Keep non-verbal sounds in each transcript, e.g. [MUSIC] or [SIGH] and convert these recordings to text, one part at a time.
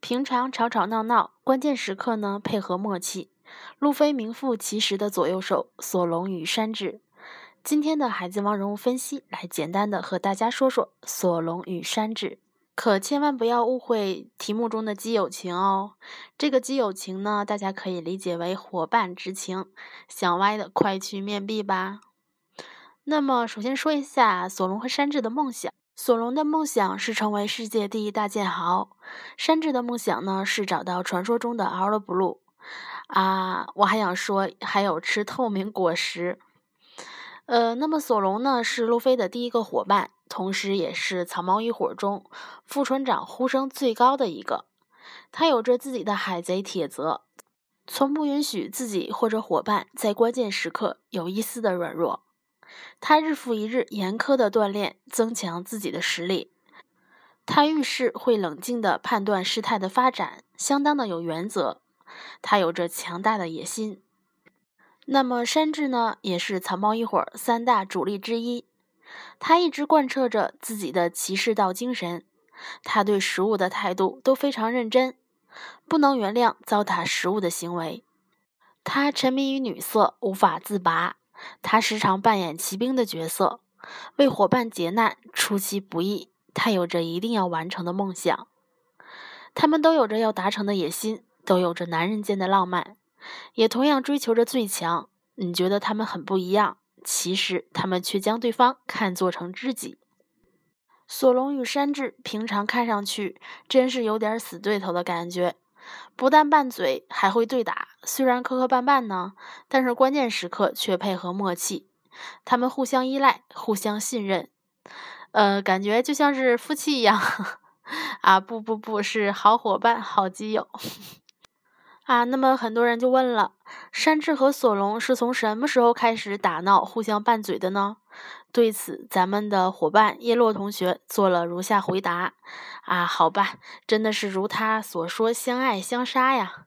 平常吵吵闹闹，关键时刻呢配合默契。路飞名副其实的左右手，索隆与山治。今天的海贼王人物分析，来简单的和大家说说索隆与山治。可千万不要误会题目中的基友情哦。这个基友情呢，大家可以理解为伙伴之情。想歪的快去面壁吧。那么，首先说一下索隆和山治的梦想。索隆的梦想是成为世界第一大剑豪，山治的梦想呢是找到传说中的 All Blue。啊，我还想说，还有吃透明果实。呃，那么索隆呢是路飞的第一个伙伴，同时也是草帽一伙中副船长呼声最高的一个。他有着自己的海贼铁则，从不允许自己或者伙伴在关键时刻有一丝的软弱。他日复一日严苛的锻炼，增强自己的实力。他遇事会冷静地判断事态的发展，相当的有原则。他有着强大的野心。那么山治呢，也是草帽一伙三大主力之一。他一直贯彻着自己的骑士道精神。他对食物的态度都非常认真，不能原谅糟蹋食物的行为。他沉迷于女色，无法自拔。他时常扮演骑兵的角色，为伙伴劫难出其不意。他有着一定要完成的梦想，他们都有着要达成的野心，都有着男人间的浪漫，也同样追求着最强。你觉得他们很不一样，其实他们却将对方看作成知己。索隆与山治平常看上去真是有点死对头的感觉。不但拌嘴，还会对打。虽然磕磕绊绊呢，但是关键时刻却配合默契。他们互相依赖，互相信任，呃，感觉就像是夫妻一样。[LAUGHS] 啊，不不不是好伙伴、好基友。啊，那么很多人就问了：山治和索隆是从什么时候开始打闹、互相拌嘴的呢？对此，咱们的伙伴叶落同学做了如下回答：啊，好吧，真的是如他所说，相爱相杀呀。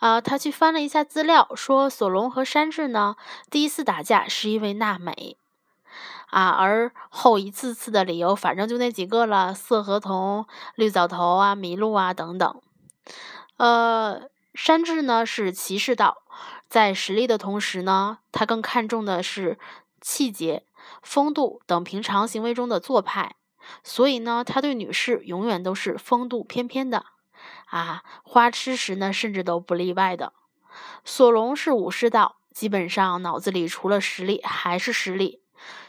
啊，他去翻了一下资料，说索隆和山治呢，第一次打架是因为娜美。啊，而后一次次的理由，反正就那几个了：色合同、绿藻头啊、麋鹿啊等等。呃，山治呢是骑士道，在实力的同时呢，他更看重的是气节。风度等平常行为中的做派，所以呢，他对女士永远都是风度翩翩的，啊，花痴时呢，甚至都不例外的。索隆是武士道，基本上脑子里除了实力还是实力，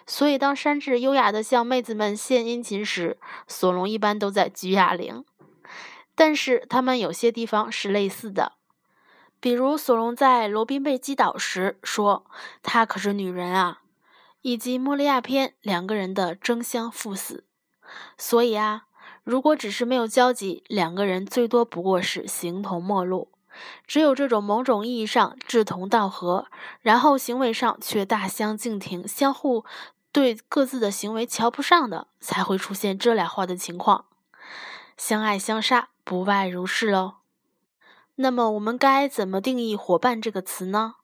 所以当山治优雅的向妹子们献殷勤时，索隆一般都在举哑铃。但是他们有些地方是类似的，比如索隆在罗宾被击倒时说：“她可是女人啊。”以及莫利亚篇两个人的争相赴死，所以啊，如果只是没有交集，两个人最多不过是形同陌路。只有这种某种意义上志同道合，然后行为上却大相径庭，相互对各自的行为瞧不上的，才会出现这俩话的情况。相爱相杀，不外如是喽。那么，我们该怎么定义“伙伴”这个词呢？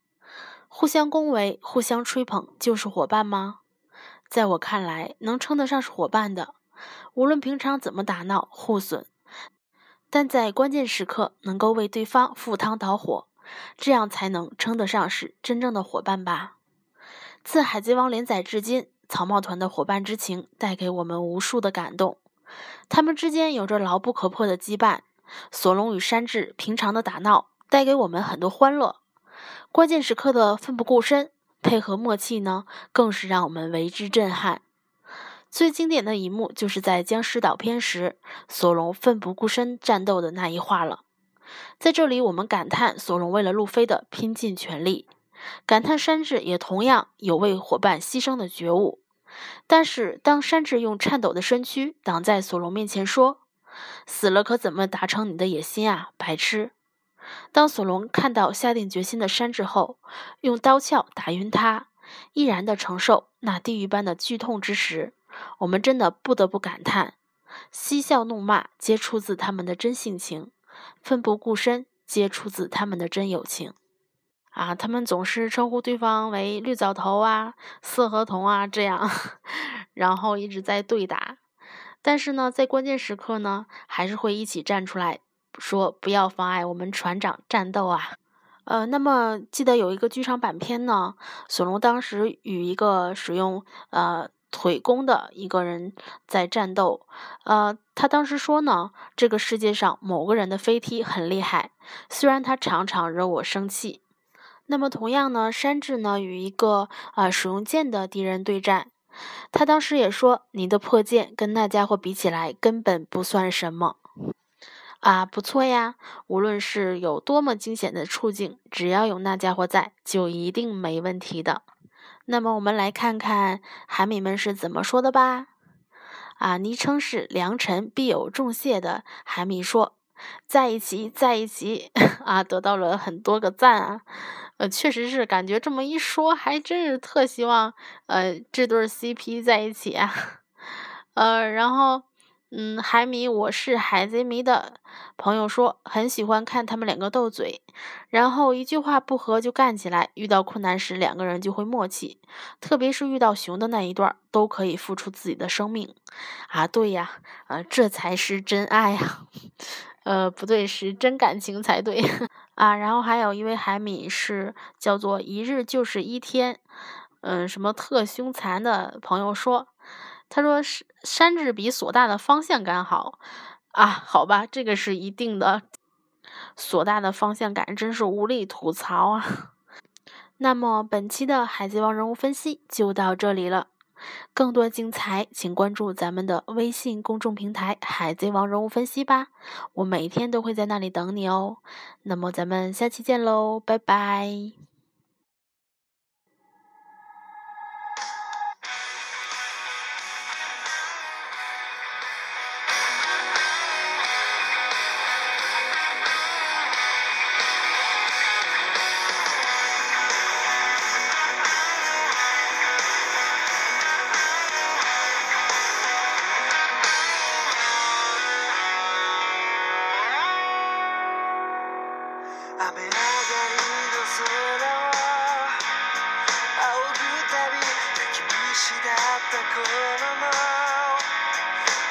互相恭维、互相吹捧，就是伙伴吗？在我看来，能称得上是伙伴的，无论平常怎么打闹、互损，但在关键时刻能够为对方赴汤蹈火，这样才能称得上是真正的伙伴吧。自《海贼王》连载至今，草帽团的伙伴之情带给我们无数的感动，他们之间有着牢不可破的羁绊。索隆与山治平常的打闹，带给我们很多欢乐。关键时刻的奋不顾身、配合默契呢，更是让我们为之震撼。最经典的一幕就是在僵尸岛篇时，索隆奋不顾身战斗的那一话了。在这里，我们感叹索隆为了路飞的拼尽全力，感叹山治也同样有为伙伴牺牲的觉悟。但是，当山治用颤抖的身躯挡在索隆面前说：“死了可怎么达成你的野心啊，白痴！”当索隆看到下定决心的山治后，用刀鞘打晕他，毅然的承受那地狱般的剧痛之时，我们真的不得不感叹：嬉笑怒骂皆出自他们的真性情，奋不顾身皆出自他们的真友情。啊，他们总是称呼对方为绿藻头啊、色合同啊这样，[LAUGHS] 然后一直在对打，但是呢，在关键时刻呢，还是会一起站出来。说不要妨碍我们船长战斗啊。呃，那么记得有一个剧场版片呢，索隆当时与一个使用呃腿弓的一个人在战斗，呃，他当时说呢，这个世界上某个人的飞踢很厉害，虽然他常常惹我生气。那么同样呢，山治呢与一个啊使用剑的敌人对战，他当时也说，你的破剑跟那家伙比起来根本不算什么。啊，不错呀！无论是有多么惊险的处境，只要有那家伙在，就一定没问题的。那么，我们来看看海米们是怎么说的吧。啊，昵称是良辰必有重谢的海米说：“在一起，在一起。[LAUGHS] ”啊，得到了很多个赞啊。呃，确实是感觉这么一说，还真是特希望呃这对 CP 在一起啊。[LAUGHS] 呃，然后。嗯，海米，我是海贼迷的朋友说很喜欢看他们两个斗嘴，然后一句话不合就干起来，遇到困难时两个人就会默契，特别是遇到熊的那一段，都可以付出自己的生命。啊，对呀，呃，这才是真爱呀，呃，不对，是真感情才对 [LAUGHS] 啊。然后还有一位海米是叫做一日就是一天，嗯，什么特凶残的朋友说。他说：“山山治比索大的方向感好啊，好吧，这个是一定的。索大的方向感真是无力吐槽啊。[LAUGHS] 那么本期的海贼王人物分析就到这里了，更多精彩请关注咱们的微信公众平台“海贼王人物分析”吧，我每天都会在那里等你哦。那么咱们下期见喽，拜拜。”雨上がりの空を仰ぐたび泣き虫だった頃の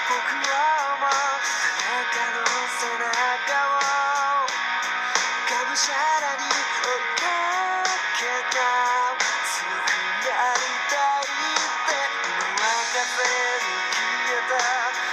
僕はもう中の背中をがむしゃらに追いかけた強くなりたいって今は風に消えた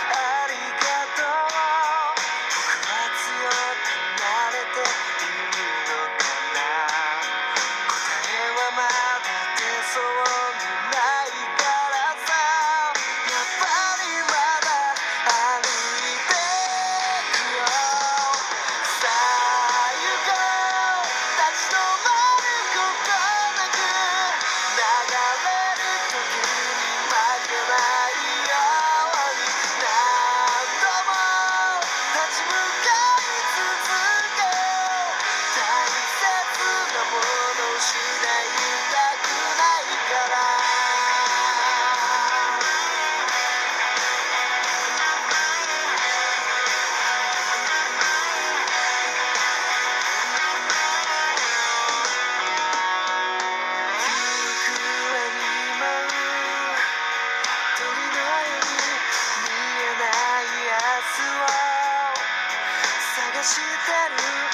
してる